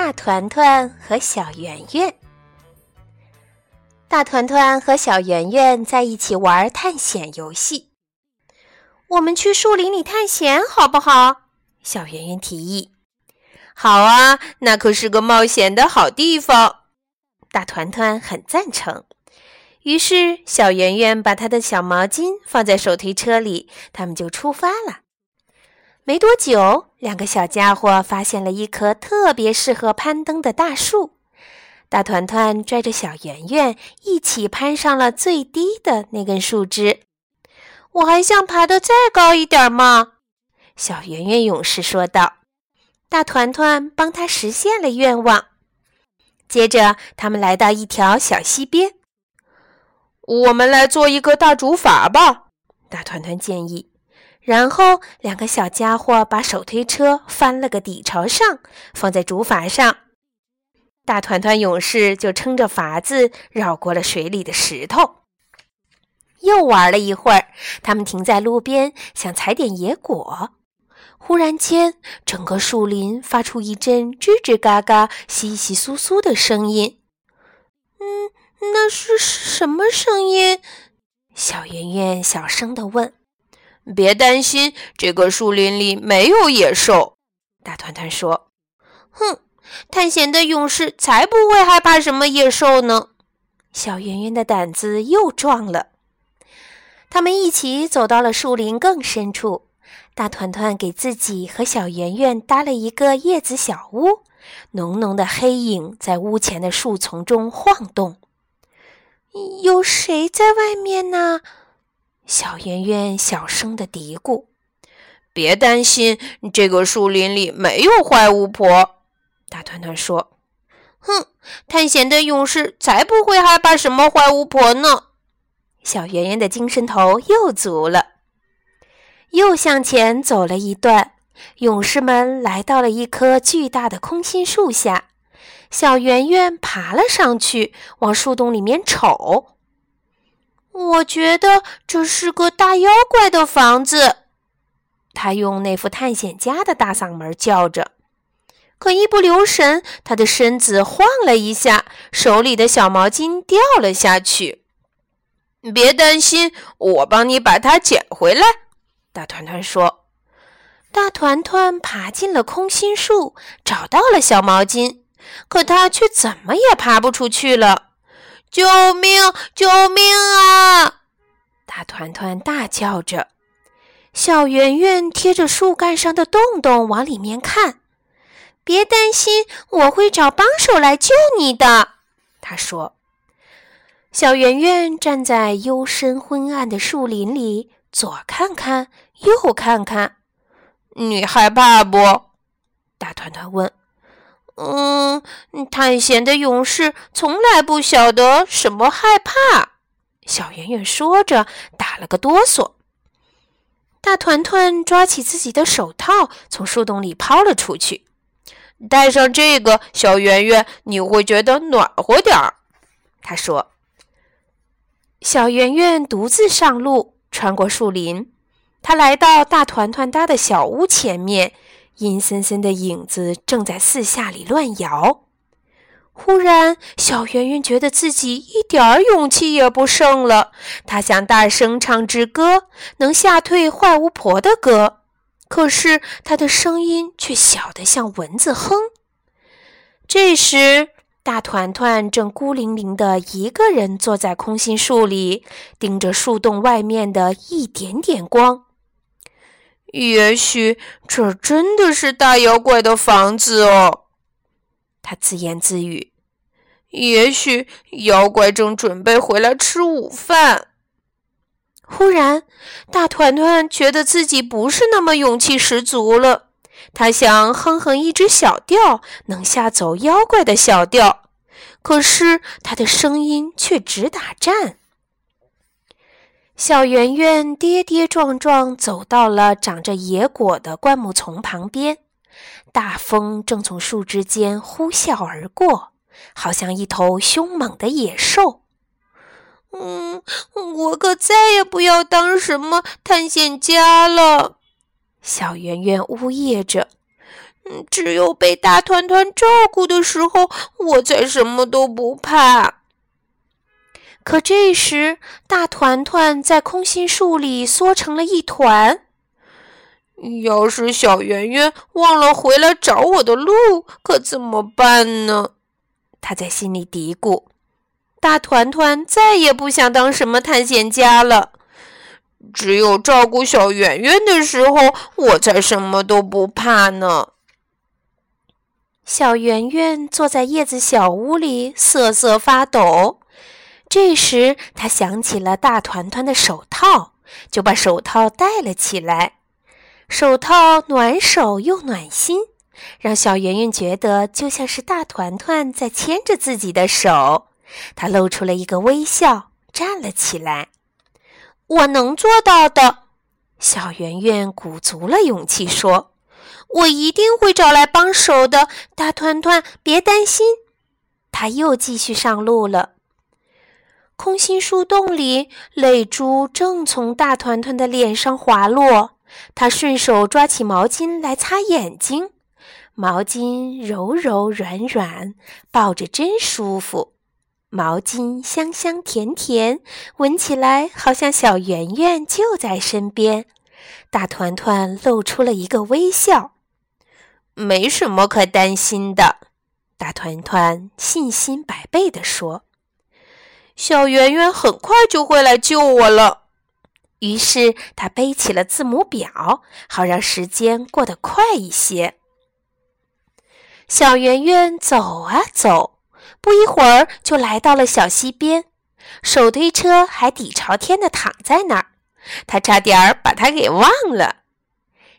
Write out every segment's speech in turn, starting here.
大团团和小圆圆。大团团和小圆圆在一起玩探险游戏。我们去树林里探险好不好？小圆圆提议。好啊，那可是个冒险的好地方。大团团很赞成。于是，小圆圆把她的小毛巾放在手推车里，他们就出发了。没多久，两个小家伙发现了一棵特别适合攀登的大树。大团团拽着小圆圆一起攀上了最低的那根树枝。我还想爬得再高一点嘛！小圆圆勇士说道。大团团帮他实现了愿望。接着，他们来到一条小溪边。我们来做一个大竹筏吧，大团团建议。然后，两个小家伙把手推车翻了个底朝上，放在竹筏上。大团团勇士就撑着筏子绕过了水里的石头。又玩了一会儿，他们停在路边，想采点野果。忽然间，整个树林发出一阵吱吱嘎嘎、稀稀疏疏的声音。嗯，那是什么声音？小圆圆小声地问。别担心，这个树林里没有野兽。大团团说：“哼，探险的勇士才不会害怕什么野兽呢。”小圆圆的胆子又壮了。他们一起走到了树林更深处。大团团给自己和小圆圆搭了一个叶子小屋，浓浓的黑影在屋前的树丛中晃动。有谁在外面呢？小圆圆小声的嘀咕：“别担心，这个树林里没有坏巫婆。”大团团说：“哼，探险的勇士才不会害怕什么坏巫婆呢。”小圆圆的精神头又足了。又向前走了一段，勇士们来到了一棵巨大的空心树下。小圆圆爬了上去，往树洞里面瞅。我觉得这是个大妖怪的房子，他用那副探险家的大嗓门叫着。可一不留神，他的身子晃了一下，手里的小毛巾掉了下去。别担心，我帮你把它捡回来。大团团说：“大团团爬进了空心树，找到了小毛巾，可他却怎么也爬不出去了。”救命！救命啊！大团团大叫着。小圆圆贴着树干上的洞洞往里面看。别担心，我会找帮手来救你的。他说。小圆圆站在幽深昏暗的树林里，左看看，右看看。你害怕不？大团团问。嗯，探险的勇士从来不晓得什么害怕。小圆圆说着，打了个哆嗦。大团团抓起自己的手套，从树洞里抛了出去。戴上这个，小圆圆，你会觉得暖和点儿。他说。小圆圆独自上路，穿过树林，他来到大团团搭的小屋前面。阴森森的影子正在四下里乱摇。忽然，小圆圆觉得自己一点儿勇气也不剩了。她想大声唱支歌，能吓退坏巫婆的歌。可是，她的声音却小得像蚊子哼。这时，大团团正孤零零的一个人坐在空心树里，盯着树洞外面的一点点光。也许这真的是大妖怪的房子哦，他自言自语。也许妖怪正准备回来吃午饭。忽然，大团团觉得自己不是那么勇气十足了。他想哼哼一支小调，能吓走妖怪的小调，可是他的声音却直打颤。小圆圆跌跌撞撞走到了长着野果的灌木丛旁边，大风正从树枝间呼啸而过，好像一头凶猛的野兽。嗯，我可再也不要当什么探险家了。小圆圆呜咽着。只有被大团团照顾的时候，我才什么都不怕。可这时，大团团在空心树里缩成了一团。要是小圆圆忘了回来找我的路，可怎么办呢？他在心里嘀咕。大团团再也不想当什么探险家了。只有照顾小圆圆的时候，我才什么都不怕呢。小圆圆坐在叶子小屋里瑟瑟发抖。这时，他想起了大团团的手套，就把手套戴了起来。手套暖手又暖心，让小圆圆觉得就像是大团团在牵着自己的手。他露出了一个微笑，站了起来。我能做到的，小圆圆鼓足了勇气说：“我一定会找来帮手的，大团团，别担心。”他又继续上路了。空心树洞里，泪珠正从大团团的脸上滑落。他顺手抓起毛巾来擦眼睛，毛巾柔柔软软，抱着真舒服。毛巾香香甜甜，闻起来好像小圆圆就在身边。大团团露出了一个微笑，没什么可担心的。大团团信心百倍地说：“小圆圆很快就会来救我了。”于是他背起了字母表，好让时间过得快一些。小圆圆走啊走，不一会儿就来到了小溪边，手推车还底朝天的躺在那儿，他差点把它给忘了。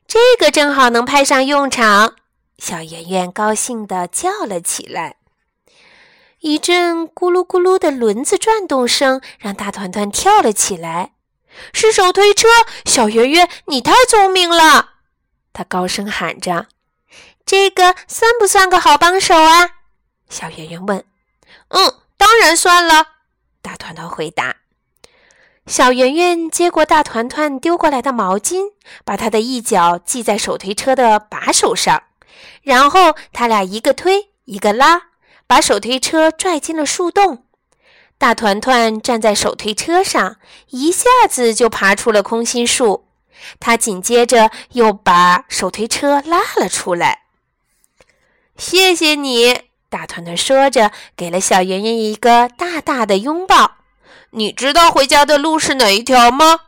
这个正好能派上用场，小圆圆高兴地叫了起来。一阵咕噜咕噜的轮子转动声让大团团跳了起来。是手推车，小圆圆，你太聪明了！他高声喊着：“这个算不算个好帮手啊？”小圆圆问。“嗯，当然算了。”大团团回答。小圆圆接过大团团丢过来的毛巾，把他的一脚系在手推车的把手上，然后他俩一个推一个拉，把手推车拽进了树洞。大团团站在手推车上，一下子就爬出了空心树。他紧接着又把手推车拉了出来。谢谢你，大团团说着，给了小圆圆一个大大的拥抱。你知道回家的路是哪一条吗？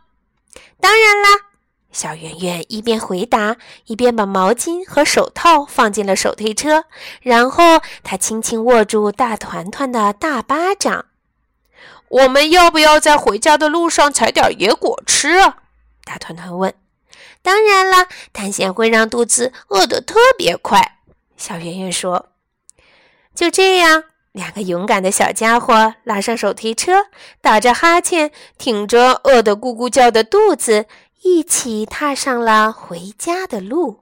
当然啦，小圆圆一边回答，一边把毛巾和手套放进了手推车，然后他轻轻握住大团团的大巴掌。我们要不要在回家的路上采点野果吃啊？大团团问。当然了，探险会让肚子饿得特别快。小圆圆说。就这样，两个勇敢的小家伙拉上手推车，打着哈欠，挺着饿得咕咕叫的肚子，一起踏上了回家的路。